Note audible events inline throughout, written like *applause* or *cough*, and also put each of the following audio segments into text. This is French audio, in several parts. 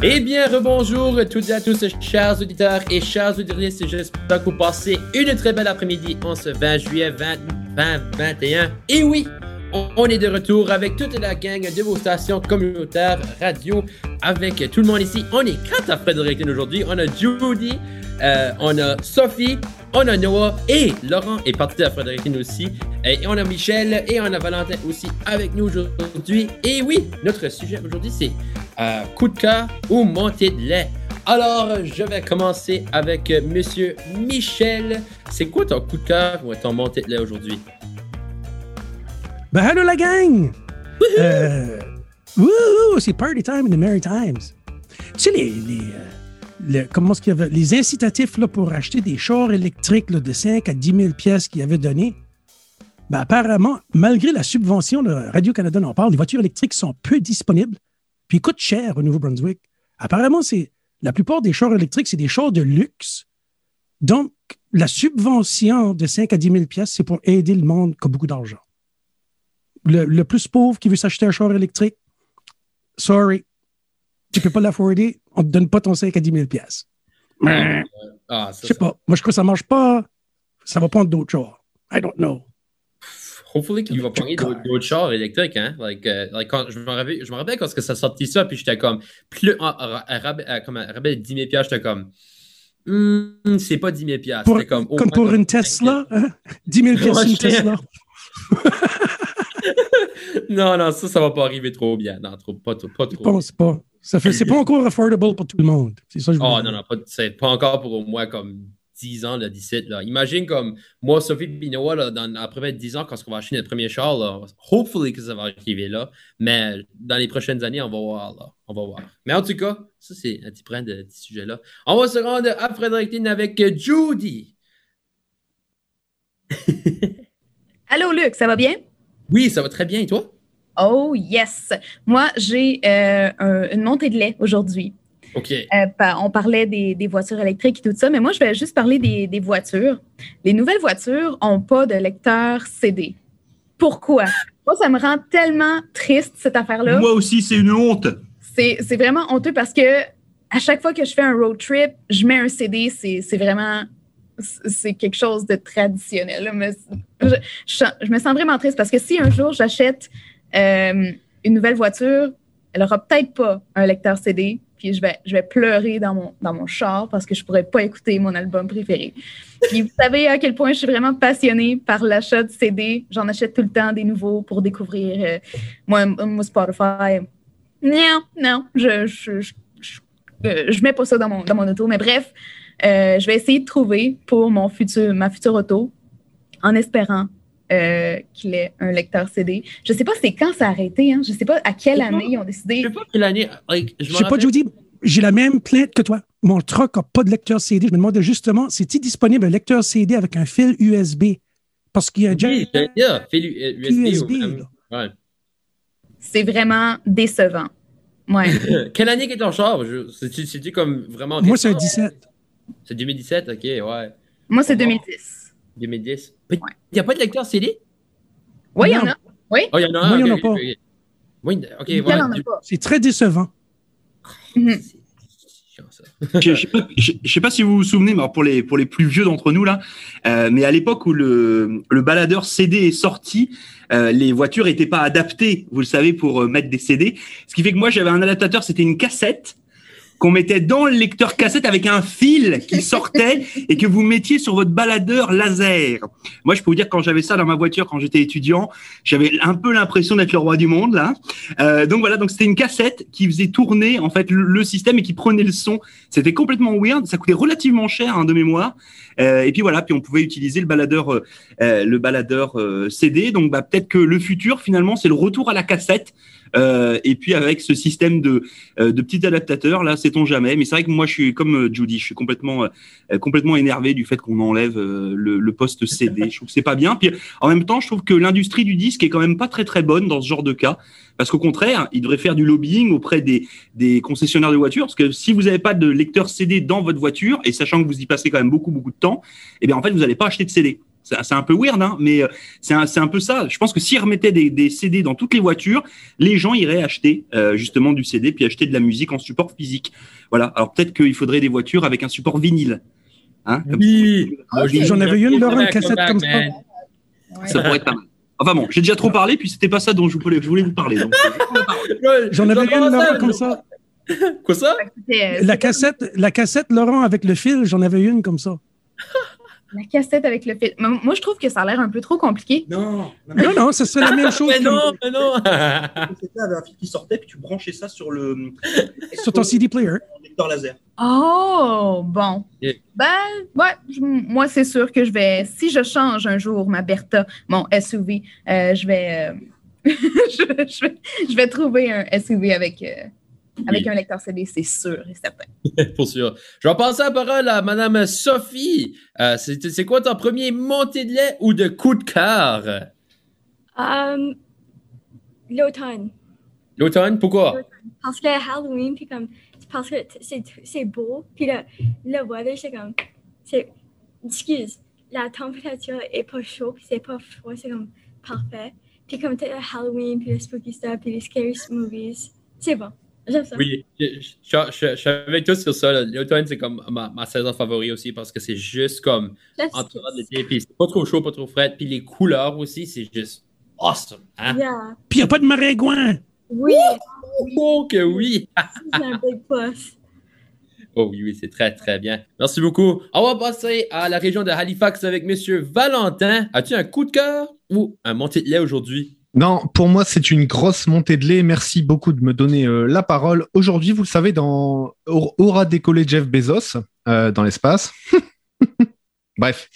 Eh bien, rebonjour toutes et à tous, chers auditeurs et chers auditrices. J'espère que vous passez une très belle après-midi en ce 20 juillet 2021. Et oui, on est de retour avec toute la gang de vos stations communautaires radio, avec tout le monde ici. On est quatre à Fredericton aujourd'hui. On a Judy, euh, on a Sophie, on a Noah et Laurent est parti à Fredericton aussi. Et on a Michel et on a Valentin aussi avec nous aujourd'hui. Et oui, notre sujet aujourd'hui c'est euh, coup de cœur ou montée de lait. Alors, je vais commencer avec euh, Monsieur Michel. C'est quoi ton coup de cœur ou ton montée de lait aujourd'hui? Ben, hello la gang! Euh, c'est party time in the Merry Times. Tu sais, les, les, euh, comment ce qu'il y avait, les incitatifs là, pour acheter des chars électriques là, de 5 à 10 000 pièces qu'ils avaient donné, ben, apparemment, malgré la subvention de Radio-Canada en parle, les voitures électriques sont peu disponibles, puis coûtent cher au Nouveau-Brunswick. Apparemment, c'est la plupart des chars électriques, c'est des chars de luxe. Donc, la subvention de 5 à 10 000 pièces, c'est pour aider le monde qui a beaucoup d'argent le, plus pauvre qui veut s'acheter un char électrique, sorry, tu peux pas l'afforder, on ne te donne pas ton 5 à 10 000 pièces. Ah, je sais pas. Moi, je crois que ça ne marche pas. Ça va prendre d'autres chars. I don't know. Hopefully qu'il va prendre d'autres chars électriques, hein? Like, uh, like quand, je me rappelle, je me rappelle quand ça sortit ça, puis j'étais comme, plus, comme, rabais de 10 000 pièces, j'étais comme, hmm, c'est pas 10 000 pièces. Comme, comme pour une Tesla, hein? 10 000 pièces une Tesla. *laughs* non, non, ça, ça va pas arriver trop bien. Non, trop, pas, pas trop. Je pense pas. Ça fait, c'est pas encore affordable pour tout le monde. C'est ça, je Oh, non, non, pas, c'est pas encore pour moi comme 10 ans, là, 17. Là. Imagine comme moi, Sophie Binoa, là, dans, après 10 ans, quand on va acheter notre premier char, là, hopefully que ça va arriver là. Mais dans les prochaines années, on va voir. Là. On va voir. Mais en tout cas, ça, c'est un petit point de, ce sujet-là. On va se rendre à Fredericton avec Judy. *laughs* Allô, Luc, ça va bien? Oui, ça va très bien. Et toi? Oh, yes. Moi, j'ai euh, une montée de lait aujourd'hui. OK. Euh, on parlait des, voitures électriques et tout ça, mais moi, je vais juste parler des, voitures. Les nouvelles voitures n'ont pas de lecteur CD. Pourquoi? Moi, ça me rend tellement triste, cette affaire-là. Moi aussi, c'est une honte. C'est vraiment honteux parce que à chaque fois que je fais un road trip, je mets un CD. C'est vraiment c'est quelque chose de traditionnel. je, me sens vraiment triste parce que si un jour j'achète euh, une nouvelle voiture, elle aura peut-être pas un lecteur CD, puis je vais, je vais pleurer dans mon, dans mon char parce que je pourrais pas écouter mon album préféré. Puis vous savez à quel point je suis vraiment passionnée par l'achat de CD. J'en achète tout le temps des nouveaux pour découvrir. Euh, moi, moi, Spotify, non, non, je, je, je, je, mets pas ça dans mon, dans mon auto. Mais bref, euh, je vais essayer de trouver pour mon futur, ma future auto en espérant euh, qu'il ait un lecteur CD. Je ne sais pas c'est quand ça a arrêté. Hein? Je ne sais pas à quelle année ils ont décidé. Je ne sais pas quelle année. je ne sais pas, Judy. J'ai la même plainte que toi. Mon truck n'a pas de lecteur CD. Je me demandais justement, c'est-il disponible un lecteur CD avec un fil USB? Parce qu'il y a déjà oui, un fil USB. ouais. C'est vraiment décevant. Ouais. *laughs* quelle année est ton char? C'est-tu comme vraiment. Moi, c'est un 17. C'est 2017, ok, ouais. Moi, c'est 2010. 2010. Il n'y a pas de lecteur CD? Oui, il y en a. Oui. Oh, il y en a un. Moi, il n'y en a pas. Oui, ok, ouais. C'est très décevant. Mhm. je ne sais, pas si vous vous souvenez, mais pour les, pour les plus vieux d'entre nous, là, euh, mais à l'époque où le, le baladeur CD est sorti, euh, les voitures n'étaient pas adaptées, vous le savez, pour euh, mettre des CD. Ce qui fait que moi, j'avais un adaptateur, c'était une cassette qu'on mettait dans le lecteur cassette avec un fil qui *laughs* sortait et que vous mettiez sur votre baladeur laser. Moi, je peux vous dire quand j'avais ça dans ma voiture quand j'étais étudiant, j'avais un peu l'impression d'être le roi du monde là. Euh, donc voilà, donc c'était une cassette qui faisait tourner en fait le, système et qui prenait le son. C'était complètement weird, ça coûtait relativement cher hein, de mémoire. Euh, et puis voilà, puis on pouvait utiliser le baladeur, euh, le baladeur euh, CD. Donc bah, peut-être que le futur finalement c'est le retour à la cassette. Euh, et puis avec ce système de, euh, de petits adaptateurs, là, sait-on jamais. Mais c'est vrai que moi, je suis comme euh, Judy, je suis complètement, complètement énervé du fait qu'on enlève le, le, poste CD. Je trouve que c'est pas bien. Puis en même temps, je trouve que l'industrie du disque est quand même pas très très bonne dans ce genre de cas. Parce qu'au contraire, il devrait faire du lobbying auprès des, des concessionnaires de voitures. Parce que si vous n'avez pas de lecteur CD dans votre voiture, et sachant que vous y passez quand même beaucoup beaucoup de temps, eh bien en fait, vous n'allez pas acheter de CD C'est un peu weird, hein, mais euh, c'est un, un, peu ça. Je pense que s'ils remettaient des, des, CD dans toutes les voitures, les gens iraient acheter euh, justement du CD puis acheter de la musique en support physique. Voilà. Alors peut-être qu'il faudrait des voitures avec un support vinyle. Hein, oui. J'en avais une, Laurent, une cassette comme ça. Ça pourrait être pas mal. Enfin bon, j'ai déjà trop parlé, puis c'était pas ça dont je voulais, je voulais vous parler. *laughs* J'en avais une, Laurent, comme ça. Quoi ça? La cassette, la cassette, Laurent, avec le fil, j'en avais une comme ça. La cassette avec le fil. Moi, je trouve que ça a l'air un peu trop compliqué. Non, non, non, ce serait la même chose. mais non, mais non. *laughs* C'était un fil qui sortait, puis tu branchais ça sur le. *laughs* Sur ton CD player. Lecteur laser. Oh, bon. Ben, ouais, moi, c'est sûr que je vais. Si je change un jour ma Bertha, mon SUV, euh, je, vais, euh, *laughs* je, vais, je, vais, trouver un SUV avec. Euh, avec un lecteur CD, c'est sûr et certain. *laughs* Pour sûr. Je vais passer la parole à Madame Sophie. Euh, c'est quoi ton premier montée de lait ou de coup de cœur? Um, L'automne. L'automne? Pourquoi? Parce que Halloween, puis comme, parce que c'est beau, puis le, le weather, c'est comme, c'est, excuse, la température est pas chaude, c'est pas froid, c'est comme parfait. Puis comme Halloween, puis le spooky stuff, puis les scary movies, c'est bon. Oui, je, suis avec toi sur ça. L'automne, c'est comme ma, saison favorite aussi parce que c'est juste comme entre l'été, puis c'est pas trop chaud, pas trop frais, puis les couleurs aussi, c'est juste awesome. Hein? Puis il n'y a pas de maringouin. Oui. Oh, que oui. c'est un big. Oh oui, oui, c'est très, très bien. Merci beaucoup. On va passer à la région de Halifax avec Monsieur Valentin. As-tu un coup de cœur ou un montée de lait aujourd'hui? Non, pour moi, c'est une grosse montée de lait. Merci beaucoup de me donner euh, la parole. Aujourd'hui, vous le savez, dans... aura décollé Jeff Bezos euh, dans l'espace. *laughs* Bref,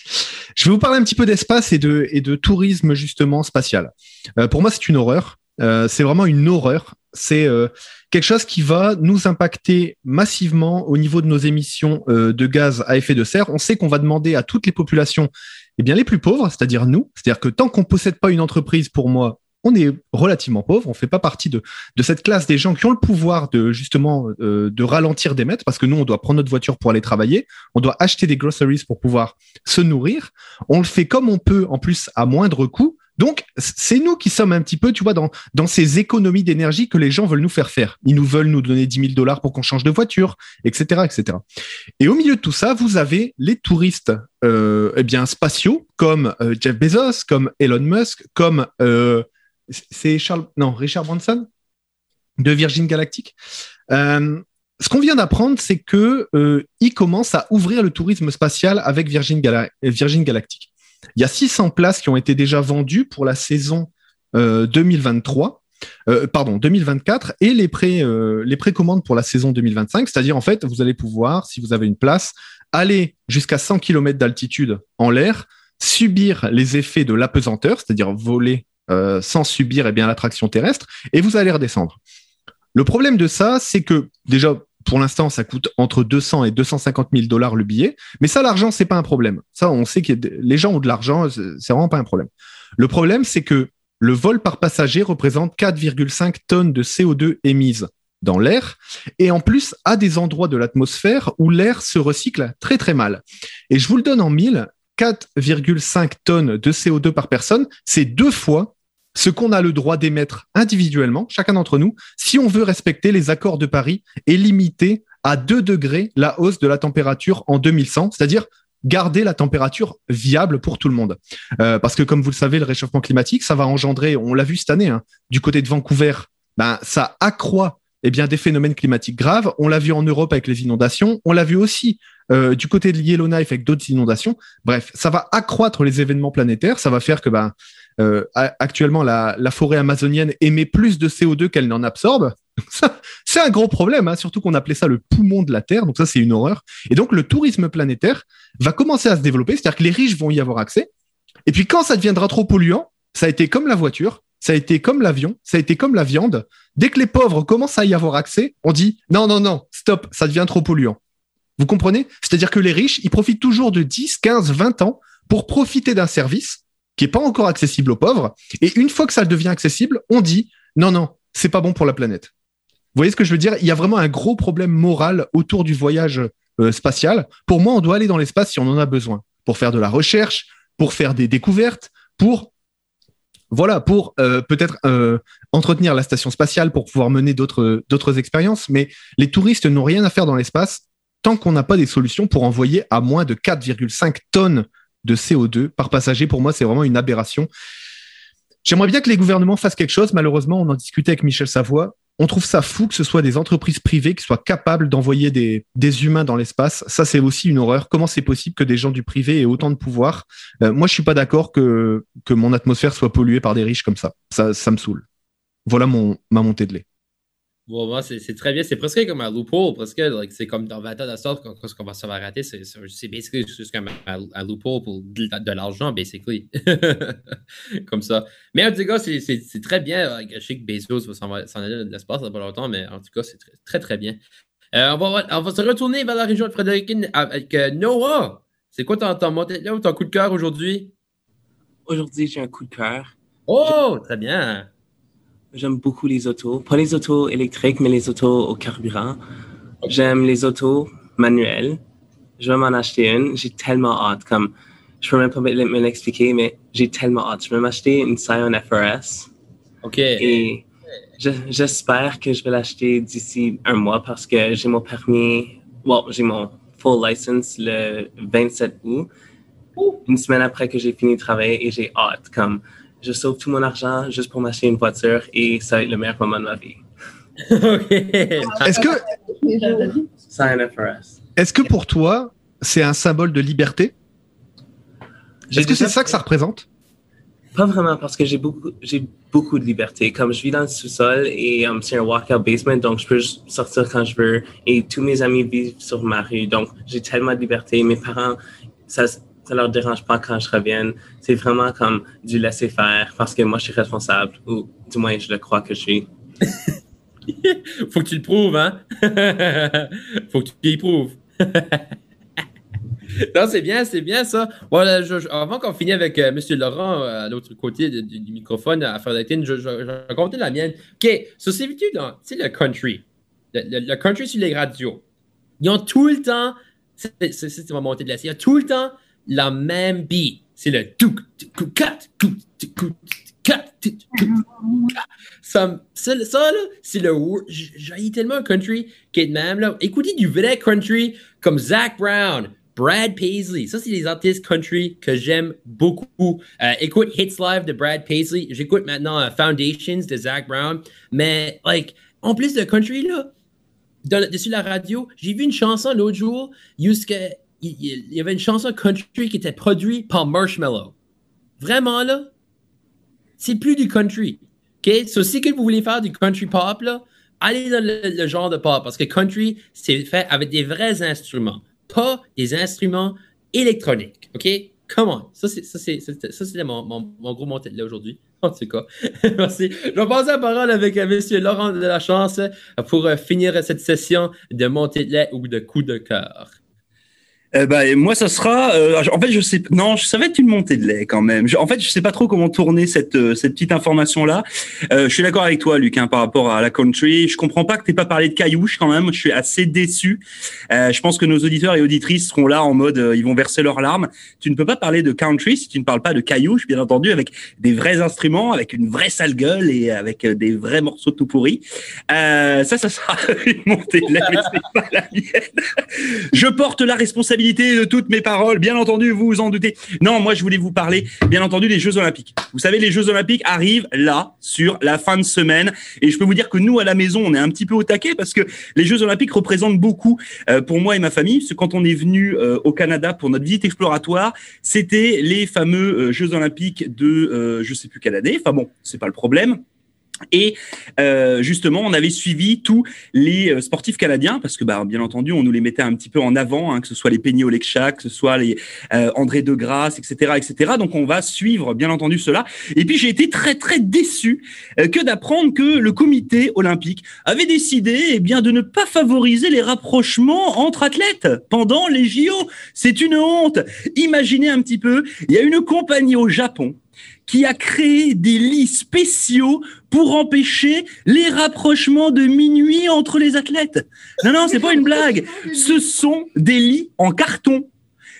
je vais vous parler un petit peu d'espace et de, et de tourisme justement spatial. Euh, pour moi, c'est une horreur. c'est vraiment une horreur. C'est quelque chose qui va nous impacter massivement au niveau de nos émissions de gaz à effet de serre. On sait qu'on va demander à toutes les populations eh bien, les plus pauvres, c'est-à-dire nous, c'est-à-dire que tant qu'on possède pas une entreprise, pour moi, on est relativement pauvre, on fait pas partie de, de cette classe des gens qui ont le pouvoir de justement euh, de ralentir des mètres parce que nous on doit prendre notre voiture pour aller travailler, on doit acheter des groceries pour pouvoir se nourrir, on le fait comme on peut en plus à moindre coût. Donc c'est nous qui sommes un petit peu, tu vois, dans dans ces économies d'énergie que les gens veulent nous faire faire. Ils nous veulent nous donner 10 000 dollars pour qu'on change de voiture, etc., etc. Et au milieu de tout ça, vous avez les touristes, euh, eh bien spatiaux comme euh, Jeff Bezos, comme Elon Musk, comme euh, c'est Charles, non, Richard Branson de Virgin Galactic. Euh, ce qu'on vient d'apprendre, c'est que euh, il commence à ouvrir le tourisme spatial avec Virgin, Virgin Galactic. Il y a 600 places qui ont été déjà vendues pour la saison 2023. Euh, pardon, 2024 et les pré les précommandes pour la saison 2025, c'est-à-dire en fait, vous allez pouvoir, si vous avez une place, aller jusqu'à 100 km d'altitude en l'air, subir les effets de l'apesanteur, c'est-à-dire voler euh, sans subir eh bien l'attraction terrestre, et vous allez redescendre. Le problème de ça, c'est que déjà, pour l'instant, ça coûte entre 200 et 250 000 dollars le billet, mais ça, l'argent, c'est pas un problème. Ça, on sait que les gens ont de l'argent, c'est vraiment pas un problème. Le problème, c'est que le vol par passager représente 4,5 tonnes de CO2 émises dans l'air et en plus à des endroits de l'atmosphère où l'air se recycle très très mal. Et je vous le donne en mille, 4,5 tonnes de CO2 par personne, c'est deux fois ce qu'on a le droit d'émettre individuellement, chacun d'entre nous, si on veut respecter les accords de Paris et limiter à 2 degrés la hausse de la température en 2100, c'est-à-dire garder la température viable pour tout le monde. Euh, parce que comme vous le savez, le réchauffement climatique, ça va engendrer, on l'a vu cette année, hein, du côté de Vancouver, ben, ça accroît eh bien, des phénomènes climatiques graves. On l'a vu en Europe avec les inondations. On l'a vu aussi euh, du côté de Yellowknife avec d'autres inondations. Bref, ça va accroître les événements planétaires. Ça va faire que ben, euh, actuellement la, forêt amazonienne émet plus de CO2 qu'elle n'en absorbe. C'est un gros problème, hein, surtout qu'on appelait ça le poumon de la Terre. Donc ça, c'est une horreur. Et donc le tourisme planétaire va commencer à se développer, c'est-à-dire que les riches vont y avoir accès. Et puis quand ça deviendra trop polluant, ça a été comme la voiture, ça a été comme l'avion, ça a été comme la viande. Dès que les pauvres commencent à y avoir accès, on dit non, non, non, stop, ça devient trop polluant. Vous comprenez? C'est-à-dire que les riches, ils profitent toujours de 10, 15, 20 ans pour profiter d'un service qui n'est pas encore accessible aux pauvres. Et une fois que ça devient accessible, on dit non, non, c'est pas bon pour la planète. Vous voyez ce que je veux dire? Il y a vraiment un gros problème moral autour du voyage euh, spatial. Pour moi, on doit aller dans l'espace si on en a besoin, pour faire de la recherche, pour faire des découvertes, pour voilà, pour euh, peut-être euh, entretenir la station spatiale pour pouvoir mener d'autres d'autres expériences. Mais les touristes n'ont rien à faire dans l'espace tant qu'on n'a pas des solutions pour envoyer à moins de 4,5 tonnes de CO2 par passager. Pour moi, c'est vraiment une aberration. J'aimerais bien que les gouvernements fassent quelque chose. Malheureusement, on en discutait avec Michel Savoie. On trouve ça fou que ce soit des entreprises privées qui soient capables d'envoyer des, humains dans l'espace. Ça, c'est aussi une horreur. Comment c'est possible que des gens du privé aient autant de pouvoir? Euh, Moi, je suis pas d'accord que, mon atmosphère soit polluée par des riches comme ça. Ça, ça me saoule. Voilà ma montée de lait. Bon, moi, c'est très bien. C'est presque comme un loophole. Presque, like, c'est comme dans 20 ans de sorte, va se faire rater, c'est basically juste comme un, un loophole pour de, de l'argent, basically. *laughs* comme ça. Mais en tout cas, c'est très bien. Like, Je sais que Bezos va s'en aller de l'espace dans pas longtemps, mais en tout cas, c'est très, très, très bien. Euh, on, va, on va se retourner vers la région de Fredericton avec euh, Noah. C'est quoi ton, ton, ou ton coup de cœur aujourd'hui? Aujourd'hui, j'ai un coup de cœur. Oh, très bien. J'aime beaucoup les autos. Pas les autos électriques, mais les autos au carburant. J'aime les autos manuelles. Je vais m'en acheter une. J'ai tellement hâte. Comme, je peux même pas me l'expliquer, mais j'ai tellement hâte. Je vais m'acheter une Scion FRS. OK. Et je- j'espère que je vais l'acheter d'ici un mois parce que j'ai mon permis. Bon, j'ai mon full license le 27 août. Une semaine après que j'ai fini de travailler et j'ai hâte. Comme, je sauve tout mon argent juste pour m'acheter une voiture et ça va être le meilleur moment de ma vie. *laughs* OK. Est-ce que, Scion FRS. est-ce que pour toi, c'est un symbole de liberté? Est-ce que c'est ça que ça représente? Pas vraiment parce que j'ai beaucoup, j'ai beaucoup de liberté. Comme je vis dans le sous-sol et um, c'est un walkout basement, donc je peux sortir quand je veux et tous mes amis vivent sur ma rue. Donc j'ai tellement de liberté. Mes parents, ça, ça leur dérange pas quand je revienne. C'est vraiment comme du laisser faire parce que moi je suis responsable ou du moins je le crois que je suis. Faut que tu le prouves, hein? Faut que tu y prouves. non, c'est bien, c'est bien ça. Voilà, je- je- avant qu'on finisse avec euh, M. Laurent euh, à l'autre côté du, microphone à faire je, je, je raconter la mienne. OK, ça c'est venu dans, le country. Le, country sur les radios. Ils ont tout le temps, c'est ma montée de la il y a tout le temps la même beat. C'est le kat. Ça, ça, là, c'est le. wor- j- J'haïs tellement un country de même, là. Écoutez du vrai country comme Zach Brown, Brad Paisley. Ça, c'est les artistes country que j'aime beaucoup. Euh, écoute Hits Live de Brad Paisley. J'écoute maintenant euh, Foundations de Zach Brown. Mais, like, en plus de country, là, dans dessus la radio, j'ai vu une chanson l'autre jour, jusqu'à- il, y avait une chanson country qui était produite par Marshmello. Vraiment, là, c'est plus du country. OK? So, si que vous voulez faire du country pop, là, allez dans le, genre de pop, parce que country, c'est fait avec des vrais instruments, pas des instruments électroniques. OK? Come on. Ça, c'est, mon, mon, mon gros monté de là aujourd'hui. En tout cas, *laughs* merci. Je vais passer la parole avec euh, M. Laurent de la Chance pour euh, finir cette session de montée de lait ou de coup de cœur. Bah, et moi, ça sera. euh, en fait, je sais. Non, ça va être une montée de lait quand même. En fait, je sais pas trop comment tourner cette euh, cette petite information là. Euh, je suis d'accord avec toi, Luc, hein, par rapport à la country. Je comprends pas que t'aies pas parlé de caillouche quand même. Je suis assez déçu. Euh, je pense que nos auditeurs et auditrices seront là en mode, euh, ils vont verser leurs larmes. Tu ne peux pas parler de country si tu ne parles pas de caillouche, bien entendu, avec des vrais instruments, avec une vraie sale gueule et avec des vrais morceaux tout pourris. Ça, ça sera *laughs* une montée de lait, mais pas la mienne. Je porte la responsabilité de toutes mes paroles, bien entendu, vous vous en doutez. Non, moi, je voulais vous parler, bien entendu, des Jeux Olympiques. Vous savez, les Jeux Olympiques arrivent là, sur la fin de semaine. Et je peux vous dire que nous, à la maison, on est un petit peu au taquet parce que les Jeux Olympiques représentent beaucoup euh, pour moi et ma famille. Parce que quand on est venu euh, au Canada pour notre visite exploratoire, c'était les fameux euh, Jeux Olympiques de, euh, je sais plus quelle année. Enfin bon, c'est pas le problème. Et euh, justement, on avait suivi tous les euh, sportifs canadiens parce que, bah, bien entendu, on nous les mettait un petit peu en avant, hein, que ce soit les Penny Olekchak, que ce soit les euh, André Degrasse, etc., etc. Donc, on va suivre, bien entendu, cela. Et puis, j'ai été très, très déçu que d'apprendre que le Comité olympique avait décidé, eh bien, de ne pas favoriser les rapprochements entre athlètes pendant les JO. C'est une honte. Imaginez un petit peu, il y a une compagnie au Japon qui a créé des lits spéciaux pour empêcher les rapprochements de minuit entre les athlètes. Non, non, c'est pas une blague. Ce sont des lits en carton.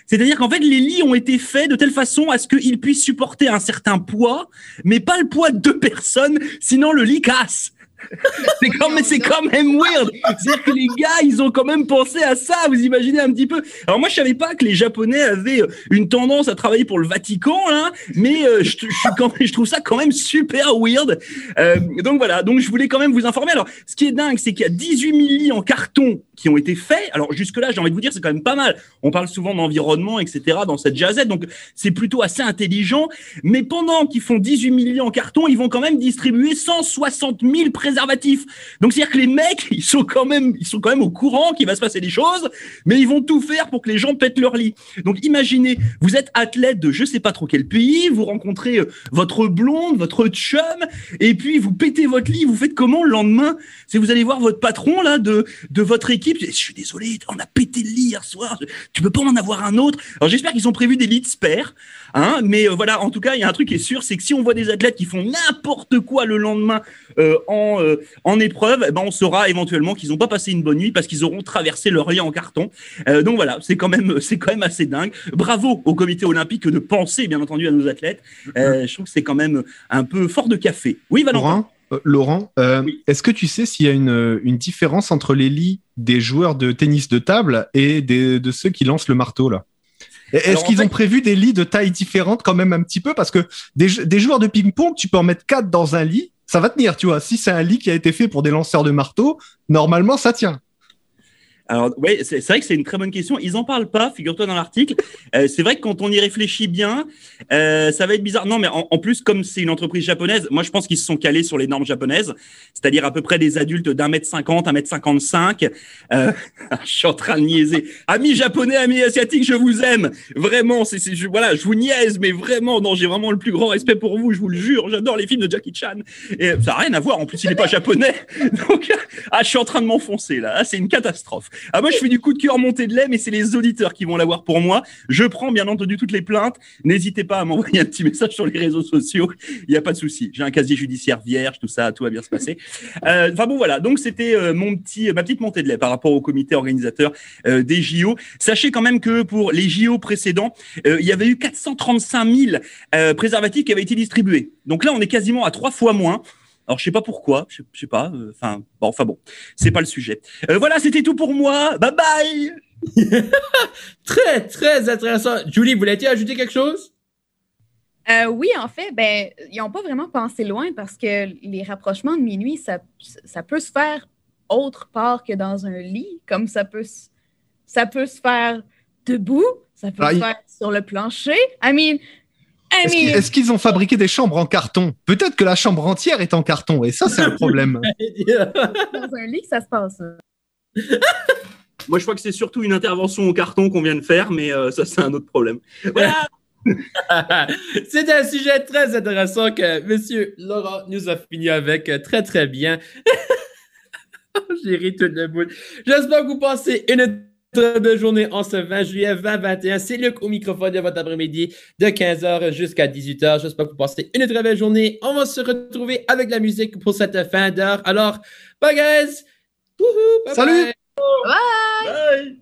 C'est-à-dire qu'en fait, les lits ont été faits de telle façon à ce qu'ils puissent supporter un certain poids, mais pas le poids de deux personnes, sinon le lit casse *laughs* c'est quand, même, c'est quand même weird. C'est-à-dire que les gars, ils ont quand même pensé à ça. Vous imaginez un petit peu. Alors moi, je savais pas que les Japonais avaient euh, une tendance à travailler pour le Vatican, là, mais euh, je, je, quand, je, trouve ça quand même super weird. Euh, donc voilà. Donc je voulais quand même vous informer. Alors, ce qui est dingue, c'est qu'il y a 18 000 lits en carton qui ont été faits. Alors jusque là, j'ai envie de vous dire, c'est quand même pas mal. On parle souvent d'environnement, etc. dans cette jazette, donc c'est plutôt assez intelligent. Mais pendant qu'ils font 18 000 lits en carton, ils vont quand même distribuer 160 000 préservatifs. Donc c'est-à-dire que les mecs, ils sont quand même, ils sont quand même au courant qu'il va se passer des choses, mais ils vont tout faire pour que les gens pètent leur lit. Donc imaginez, vous êtes athlète de je sais pas trop quel pays, vous rencontrez euh, votre blonde, votre chum, et puis vous pétez votre lit, vous faites comment le lendemain? C'est vous allez voir votre patron là de de votre équipe. Je suis désolé, on a pété le lit hier soir. Tu peux pas en avoir un autre. Alors j'espère qu'ils ont prévu des lits spare, hein. Mais euh, voilà, en tout cas, il y a un truc qui est sûr, c'est que si on voit des athlètes qui font n'importe quoi le lendemain euh, en, euh, en épreuve, eh ben on saura éventuellement qu'ils n'ont pas passé une bonne nuit parce qu'ils auront traversé leur lit en carton. Donc voilà, c'est quand même *laughs* quand même assez dingue. Bravo au comité olympique de penser bien entendu à nos athlètes. Je trouve que c'est quand même un peu fort de café. Oui, Valentin. Euh, Laurent euh, est-ce que tu sais s'il y a une, une différence entre les lits des joueurs de tennis de table et des, de ceux qui lancent le marteau là? Est-ce qu'ils fait- ont prévu des lits de taille différente quand même un petit peu? Parce que des, des joueurs de ping-pong, tu peux en mettre quatre dans un lit, ça va tenir, tu vois. Si c'est un lit qui a été fait pour des lanceurs de marteau, normalement ça tient. Alors, ouais, c'est vrai que c'est une très bonne question. Ils en parlent pas, figure-toi dans l'article. Euh, c'est vrai que quand on y réfléchit bien, euh, ça va être bizarre. Non, mais en, plus, comme c'est une entreprise japonaise, moi je pense qu'ils se sont calés sur les normes japonaises, c'est-à-dire à peu près des adultes d'un mètre cinquante, un mètre cinquante-cinq. Euh, *laughs* je suis en train de niaiser. Amis japonais, amis asiatiques, je vous aime. Vraiment, c'est- je, voilà, je vous niaise, mais vraiment, non, j'ai vraiment le plus grand respect pour vous, je vous le jure. J'adore les films de Jackie Chan. Et ça n'a rien à voir. En plus, il n'est pas japonais. *laughs* Donc, ah, je suis en train de m'enfoncer là. Ah, c'est une catastrophe. Ah, moi, je fais du coup de cœur montée de lait, mais c'est les auditeurs qui vont l'avoir pour moi. Je prends bien entendu toutes les plaintes. N'hésitez pas à m'envoyer un petit message sur les réseaux sociaux. Il n'y a pas de souci. J'ai un casier judiciaire vierge, tout ça, tout va bien se passer. *laughs* Euh, Enfin bon, voilà. Donc, c'était euh, mon petit, ma petite montée de lait par rapport au comité organisateur euh, des JO. Sachez quand même que pour les JO précédents, euh, il y avait eu 435 000 euh, préservatifs qui avaient été distribués. Donc là, on est quasiment à trois fois moins. Alors je sais pas pourquoi, je, je sais pas. euh, Enfin bon, enfin bon, c'est pas le sujet. Euh, voilà, c'était tout pour moi. Bye bye. *laughs* Très, très intéressant. Julie, voulais-tu ajouter quelque chose? Euh, oui, en fait, ben, ils n'ont pas vraiment pensé loin parce que les rapprochements de minuit, ça, ça peut se faire autre part que dans un lit, comme ça peut, se- ça peut se faire debout, ça peut Ah, se faire sur le plancher. I mean, Est-ce qu'ils mean, est-ce qu'ils ont fabriqué des chambres en carton? Peut-être que la chambre entière est en carton, et ça c'est un problème. *laughs* dans un lit, ça se passe. *laughs* Moi, je crois que c'est surtout une intervention au carton qu'on vient de faire, mais euh, ça, c'est un autre problème. Voilà. *laughs* C'est un sujet très intéressant que Monsieur Laurent nous a fini avec euh, très très bien. J'ai ri tout le bout. J'espère que vous passez une très belle journée en ce 20 juillet 2021. C'est Luc au microphone de votre après-midi de 15h jusqu'à 18h. J'espère que vous passez une très belle journée. On va se retrouver avec la musique pour cette fin d'heure. Alors, bye guys! Bye Salut! bye. Bye.